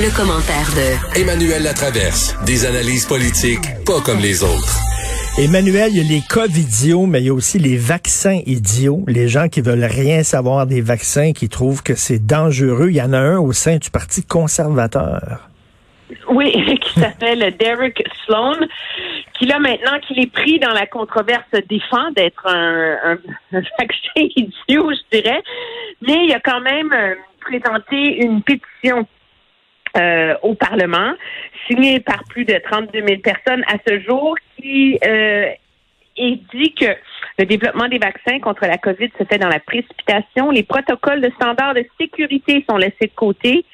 Le, commentaire de Emmanuel Latraverse. Des analyses politiques pas comme les autres. Emmanuel, il y a les cas idiots, mais il y a aussi les vaccins idiots. Les gens qui veulent rien savoir des vaccins, qui trouvent que c'est dangereux. Il y en a un au sein du Parti conservateur. Oui, qui s'appelle Derek Sloan, qui là maintenant qu'il est pris dans la controverse défend d'être un, un, vaccin idiot, je dirais, mais il a quand même euh, présenté une pétition euh, au Parlement, signée par plus de 32 000 personnes à ce jour, qui euh, dit que le développement des vaccins contre la COVID se fait dans la précipitation. Les protocoles de standards de sécurité sont laissés de côté.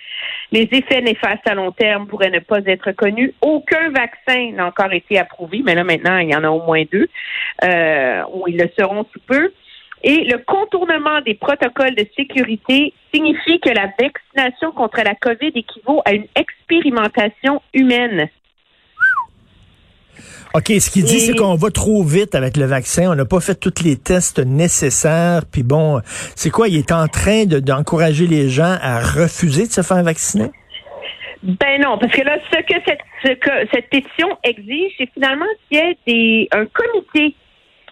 Les effets néfastes à long terme pourraient ne pas être connus. Aucun vaccin n'a encore été approuvé, mais là maintenant, il y en a au moins deux, euh, où ils le seront sous peu. Et le contournement des protocoles de sécurité signifie que la vaccination contre la COVID équivaut à une expérimentation humaine. OK, ce qu'il dit, c'est qu'on va trop vite avec le vaccin. On n'a pas fait tous les tests nécessaires. Puis bon, c'est quoi? Il est en train d'encourager les gens à refuser de se faire vacciner? Ben non, parce que là, ce que cette, ce que cette pétition exige, c'est finalement qu'il y ait des, un comité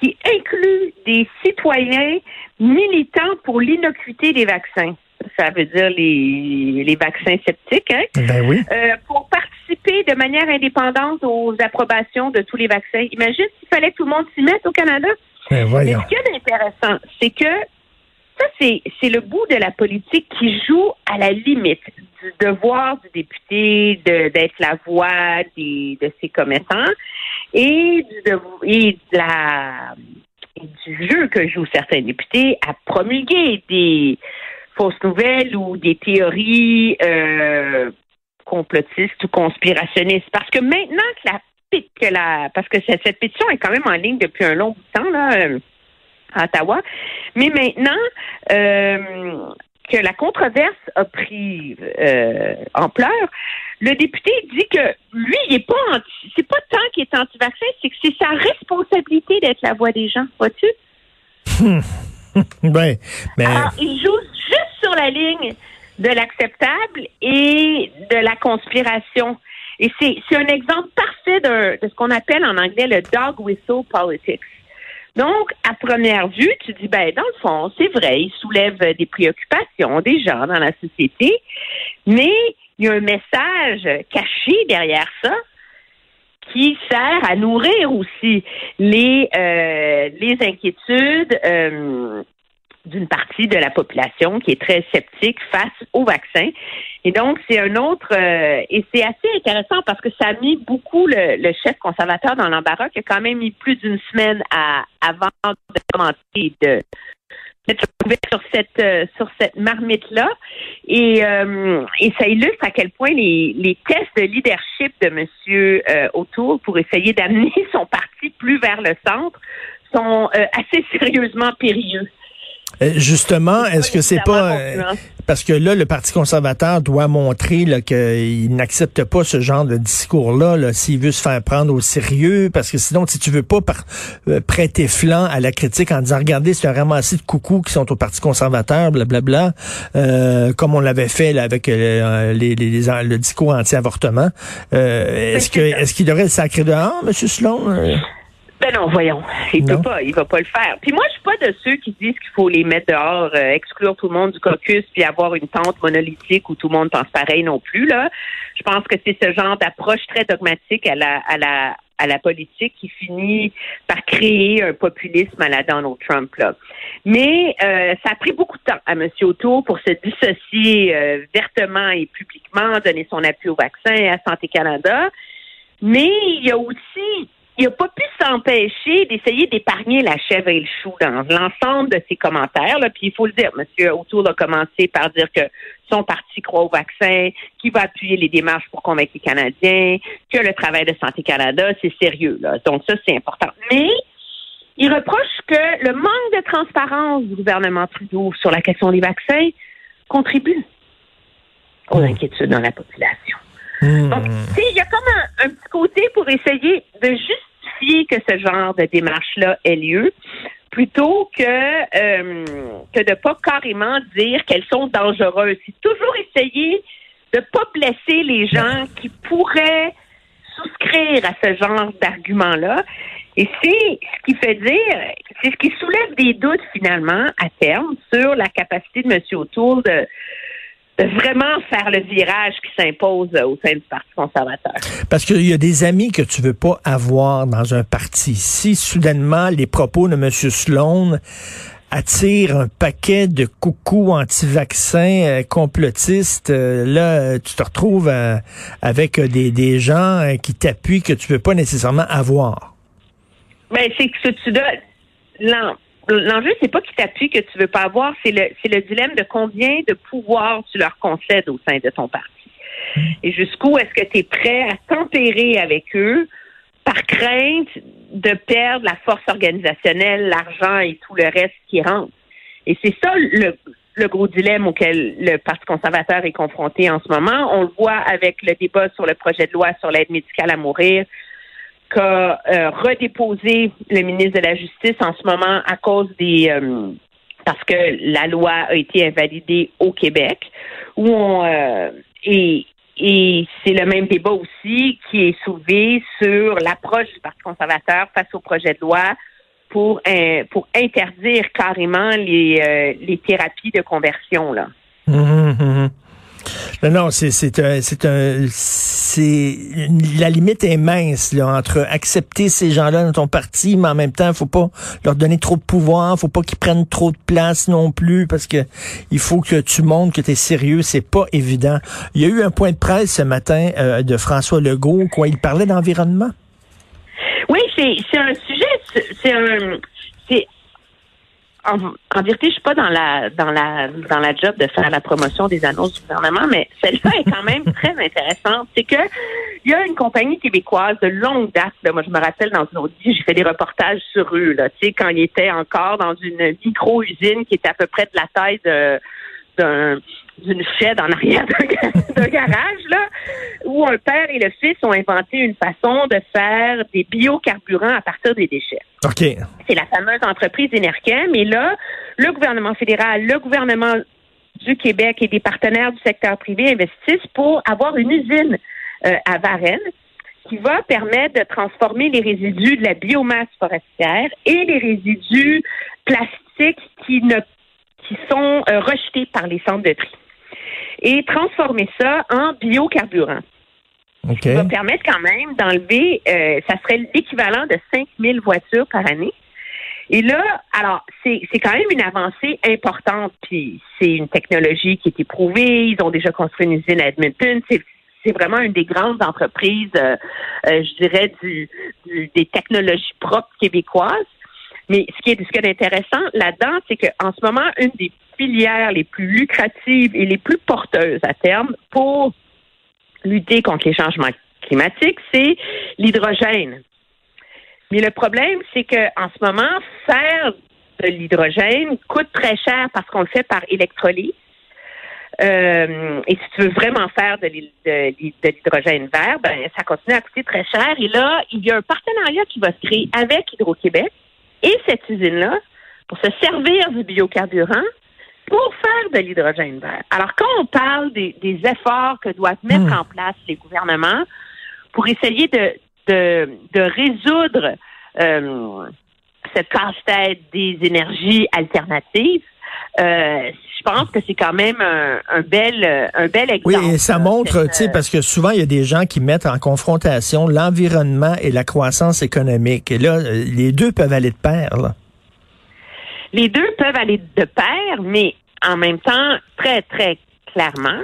qui inclut des citoyens militants pour l'innocuité des vaccins. Ça veut dire les, les vaccins sceptiques, hein? Ben oui. Euh, pour participer de manière indépendante aux approbations de tous les vaccins. Imagine s'il fallait que tout le monde s'y mette au Canada. Ben voyons. Mais ce qui est intéressant, c'est que c'est, le bout de la politique qui joue à la limite du devoir du député d'être la voix des, de ses commettants et du, et de la, du jeu que jouent certains députés à promulguer des fausses nouvelles ou des théories euh, complotistes ou conspirationnistes. Parce que maintenant que la que parce que cette, cette pétition est quand même en ligne depuis un long temps là euh, à Ottawa, mais maintenant euh, que la controverse a pris euh, ampleur, le député dit que lui, il est pas anti, c'est pas tant qu'il est anti-vaccin, c'est que c'est sa responsabilité d'être la voix des gens, vois-tu? ben, mais... Alors, il joue juste sur la ligne de l'acceptable et de la conspiration. Et c'est, c'est un exemple parfait de, de ce qu'on appelle en anglais le dog whistle politics. Donc, à première vue, tu dis, ben, dans le fond, c'est vrai, il soulève des préoccupations des gens dans la société, mais il y a un message caché derrière ça qui sert à nourrir aussi les euh, les inquiétudes euh, d'une partie de la population qui est très sceptique face au vaccin. Et donc, c'est un autre, euh, et c'est assez intéressant parce que ça a mis beaucoup le, le chef conservateur dans l'embarras, qui a quand même mis plus d'une semaine à, avant de commenter de mettre sur cette euh, sur cette marmite là et euh, et ça illustre à quel point les, les tests de leadership de monsieur euh, O'Toole pour essayer d'amener son parti plus vers le centre sont assez sérieusement périlleux. Euh, justement, est-ce que c'est pas euh, parce que là le Parti conservateur doit montrer qu'il n'accepte pas ce genre de discours-là -là, s'il veut se faire prendre au sérieux parce que sinon si tu veux pas euh, prêter flanc à la critique en disant regardez c'est un ramassis de coucous qui sont au Parti conservateur blablabla euh, comme on l'avait fait là, avec les, les, le discours anti-avortement est-ce que est-ce qu'il devrait le sacrer dehors monsieur Sloan? Ben non, voyons. Il peut pas, il va pas le faire. Puis moi, je suis pas de ceux qui disent qu'il faut les mettre dehors, euh, exclure tout le monde du caucus, puis avoir une tente monolithique où tout le monde pense pareil non plus. Là, je pense que c'est ce genre d'approche très dogmatique à la à la à la politique qui finit par créer un populisme à la Donald Trump. Là. Mais euh, ça a pris beaucoup de temps à M. O'Toole pour se dissocier euh, vertement et publiquement, donner son appui au vaccin à Santé Canada. Mais il y a aussi il n'a pas pu s'empêcher d'essayer d'épargner la chèvre et le chou dans l'ensemble de ses commentaires. Là. Puis il faut le dire, M. Autour a commencé par dire que son parti croit au vaccin, qu'il va appuyer les démarches pour convaincre les Canadiens, que le travail de Santé Canada, c'est sérieux. Là. Donc ça, c'est important. Mais il reproche que le manque de transparence du gouvernement Trudeau sur la question des vaccins contribue aux hmm. inquiétudes dans la population. Hmm. Donc, il y a comme un, petit côté pour essayer de justifier que ce genre de démarche-là ait lieu, plutôt que euh, que de pas carrément dire qu'elles sont dangereuses. C'est toujours essayer de pas blesser les gens qui pourraient souscrire à ce genre d'argument-là. Et c'est ce qui fait dire, c'est ce qui soulève des doutes finalement à terme sur la capacité de M. O'Toole de vraiment faire le virage qui s'impose au sein du Parti conservateur. Parce qu'il y a des amis que tu veux pas avoir dans un parti. Si soudainement les propos de M. Sloan attirent un paquet de coucous anti-vaccins euh, complotistes, euh, là, tu te retrouves euh, avec des, des gens qui t'appuient que tu veux pas nécessairement avoir. Ben, c'est que tu dois l'enjeu, c'est pas qui t'appuie que tu veux pas avoir, c'est le, c'est le dilemme de combien de pouvoir tu leur concèdes au sein de ton parti. Et jusqu'où est-ce que tu es prêt à tempérer avec eux par crainte de perdre la force organisationnelle, l'argent et tout le reste qui rentre? Et c'est ça le, le gros dilemme auquel le Parti conservateur est confronté en ce moment. On le voit avec le débat sur le projet de loi sur l'aide médicale à mourir qu'a euh, redéposé le ministre de la Justice en ce moment à cause des euh, parce que la loi a été invalidée au Québec, euh, et, c'est le même débat aussi qui est soulevé sur l'approche du Parti conservateur face au projet de loi pour interdire carrément les thérapies de conversion. Mmh, mmh, mmh. Non, non, c'est un c'est un c'est la limite est mince là entre accepter ces gens-là dans ton parti, mais en même temps, faut pas leur donner trop de pouvoir, faut pas qu'ils prennent trop de place non plus parce que il faut que tu montres que tu es sérieux, c'est pas évident. Il y a eu un point de presse ce matin euh, de François Legault quoi, il parlait d'environnement. Oui, c'est un sujet c'est un c'est en, en, vérité, je suis pas dans la dans la dans la job de faire la promotion des annonces du gouvernement, mais celle-là est quand même très intéressante. C'est que il y a une compagnie québécoise de longue date. moi, je me rappelle dans une autre vie, j'ai fait des reportages sur eux. Là, tu sais, quand ils étaient encore dans une micro usine qui était à peu près de la taille de d'un d'une shed en arrière d'un garage, là, où un père et le fils ont inventé une façon de faire des biocarburants à partir des déchets. OK. C'est la fameuse entreprise Enerchem. Et là, le gouvernement fédéral, le gouvernement du Québec et des partenaires du secteur privé investissent pour avoir une usine euh, à Varennes qui va permettre de transformer les résidus de la biomasse forestière et les résidus plastiques qui ne qui sont euh, rejetés par les centres de tri et transformer ça en biocarburant. Okay. Ça va permettre quand même d'enlever, euh, ça serait l'équivalent de 5000 voitures par année. Et là, alors, c'est quand même une avancée importante, puis c'est une technologie qui est éprouvée. Ils ont déjà construit une usine à Edmonton. C'est vraiment une des grandes entreprises, euh, euh, je dirais, du, des technologies propres québécoises. Mais ce qui est, ce qui est intéressant là-dedans, c'est qu'en ce moment, une des filières les plus lucratives et les plus porteuses à terme pour lutter contre les changements climatiques, c'est l'hydrogène. Mais le problème, c'est que en ce moment, faire de l'hydrogène coûte très cher parce qu'on le fait par électrolyse. Euh, et si tu veux vraiment faire de, l'hydrogène vert, ben ça continue à coûter très cher. Et là, il y a un partenariat qui va se créer avec Hydro-Québec et cette usine-là pour se servir du biocarburant pour faire de l'hydrogène vert. Alors, quand on parle des, efforts que doivent mettre hmm. en place les gouvernements pour essayer de, de, résoudre euh, cette casse-tête des énergies alternatives, euh, je pense que c'est quand même un, bel un bel exemple. Oui, et ça montre, tu sais, parce que souvent il y a des gens qui mettent en confrontation l'environnement et la croissance économique. Et là, les deux peuvent aller de pair. Là. Les deux peuvent aller de pair, mais en même temps, très, très clairement,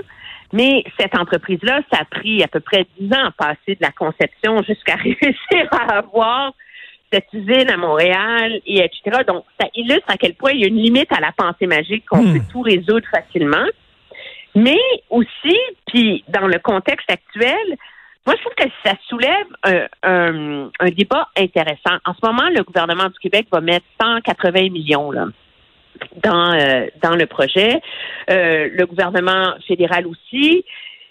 Mais cette entreprise-là, ça a pris à peu près dix ans à passer de la conception jusqu'à réussir à avoir cette usine à Montréal et etc. Donc, ça illustre à quel point il y a une limite à la pensée magique qu'on Hmm. peut tout résoudre facilement. Mais aussi, puis dans le contexte actuel, moi, je trouve que ça soulève un, un- un débat intéressant. En ce moment, le gouvernement du Québec va mettre 180 millions là, dans, euh, dans le projet. Euh, le gouvernement fédéral aussi.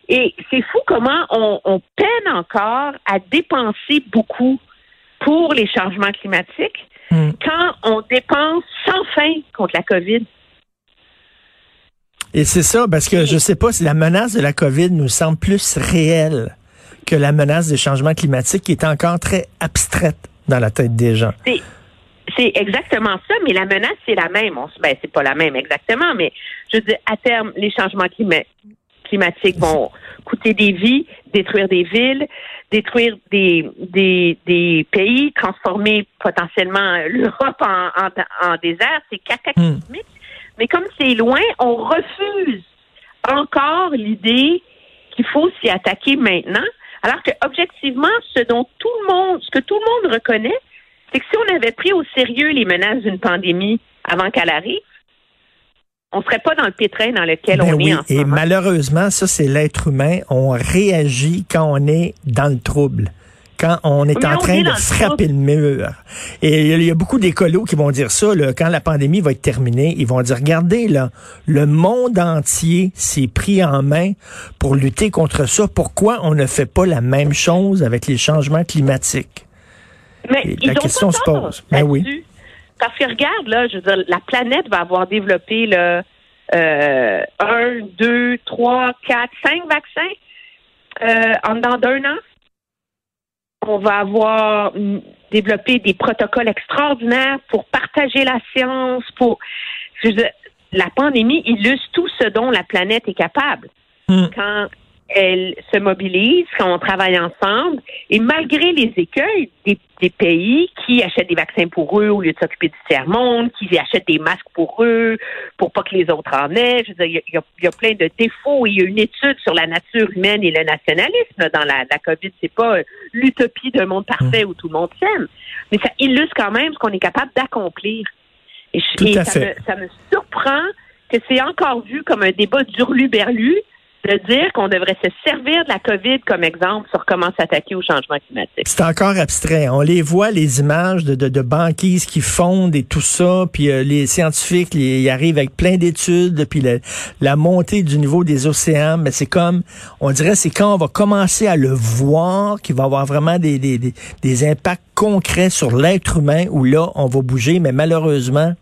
Et c'est fou comment on, on peine encore à dépenser beaucoup pour les changements climatiques Hmm. quand on dépense sans fin contre la COVID. Et c'est ça, parce que je sais pas si la menace de la COVID nous semble plus réelle que la menace des changements climatiques qui est encore très abstraite dans la tête des gens. C'est exactement ça, mais la menace, c'est la même. On, ben, c'est pas la même exactement, mais je veux dire, à terme, les changements clima- climatiques vont coûter des vies, détruire des villes, détruire des, des, des pays, transformer potentiellement l'Europe en, en, en désert. C'est cataclysmique. Mais comme c'est loin, on refuse encore l'idée qu'il faut s'y attaquer maintenant. Alors que objectivement, ce dont tout le monde, ce que tout le monde reconnaît, c'est que si on avait pris au sérieux les menaces d'une pandémie avant qu'elle arrive, on serait pas dans le pétrin dans lequel Ben on oui, est en ce et moment. malheureusement, ça c'est l'être humain. On réagit quand on est dans le trouble. Quand on est Mais en on train est de le frapper le mur. Et il y a beaucoup d'écolos qui vont dire ça, là, quand la pandémie va être terminée, ils vont dire, regardez, là, le monde entier s'est pris en main pour lutter contre ça. Pourquoi on ne fait pas la même chose avec les changements climatiques? Mais ils la question se pose. Ben oui. Parce que regarde, là, je veux dire, la planète va avoir développé là, euh, un, deux, trois, quatre, cinq vaccins euh, en dedans d'un an. On va avoir développé des protocoles extraordinaires pour partager la science, pour je veux dire, la pandémie illustre tout ce dont la planète est capable Hmm. quand elle se mobilise, quand on travaille ensemble, et malgré les écueils des, des pays qui achètent des vaccins pour eux au lieu de s'occuper du tiers-monde, qui achètent des masques pour eux, pour pas que les autres en aient, je veux dire, il y a- y, y plein de défauts. Il y a une étude sur la nature humaine et le nationalisme dans la, la COVID. C'est pas euh, l'utopie d'un monde parfait où tout le monde s'aime, mais ça illustre quand même ce qu'on est capable d'accomplir. Et, ça, me, ça me surprend que c'est encore vu comme un débat d'urlu-berlu de dire qu'on devrait se servir de la COVID comme exemple sur comment s'attaquer au changement climatique. C'est encore abstrait. On les voit, les images de, de, banquises qui fondent et tout ça, puis euh, les scientifiques ils arrivent avec plein d'études, puis la, montée du niveau des océans, mais c'est comme, on dirait, c'est quand on va commencer à le voir qu'il va avoir vraiment des, des, des, des impacts concrets sur l'être humain, où là, on va bouger, mais malheureusement,